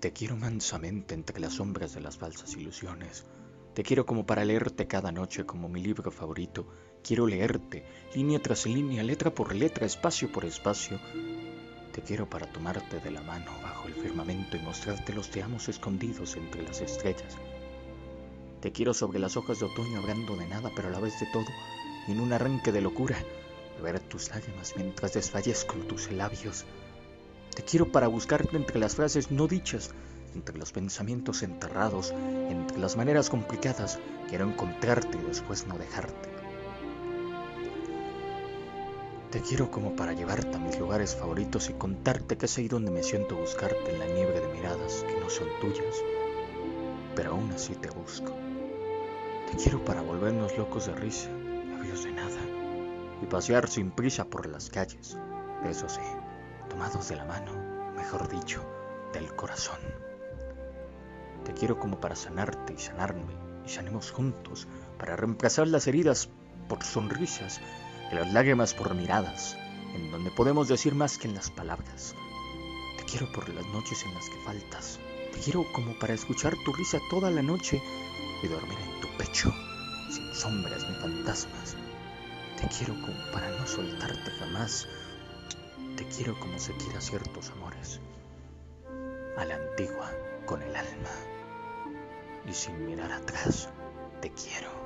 Te quiero mansamente entre las sombras de las falsas ilusiones. Te quiero como para leerte cada noche como mi libro favorito. Quiero leerte, línea tras línea, letra por letra, espacio por espacio. Te quiero para tomarte de la mano bajo el firmamento y mostrarte los te amos escondidos entre las estrellas. Te quiero sobre las hojas de otoño hablando de nada, pero a la vez de todo, en un arranque de locura, ver tus lágrimas mientras desfallezco en tus labios. Te quiero para buscarte entre las frases no dichas, entre los pensamientos enterrados, entre las maneras complicadas. Quiero encontrarte y después no dejarte. Te quiero como para llevarte a mis lugares favoritos y contarte que es ahí donde me siento buscarte en la nieve de miradas que no son tuyas, pero aún así te busco. Te quiero para volvernos locos de risa, labios de nada, y pasear sin prisa por las calles, eso sí, tomados de la mano, mejor dicho, del corazón. Te quiero como para sanarte y sanarme, y sanemos juntos, para reemplazar las heridas por sonrisas y las lágrimas por miradas, en donde podemos decir más que en las palabras. Te quiero por las noches en las que faltas, te quiero como para escuchar tu risa toda la noche y dormir en tu pecho, sin sombras ni fantasmas. Te quiero como para no soltarte jamás. Quiero como se quiera ciertos amores. A la antigua, con el alma. Y sin mirar atrás, te quiero.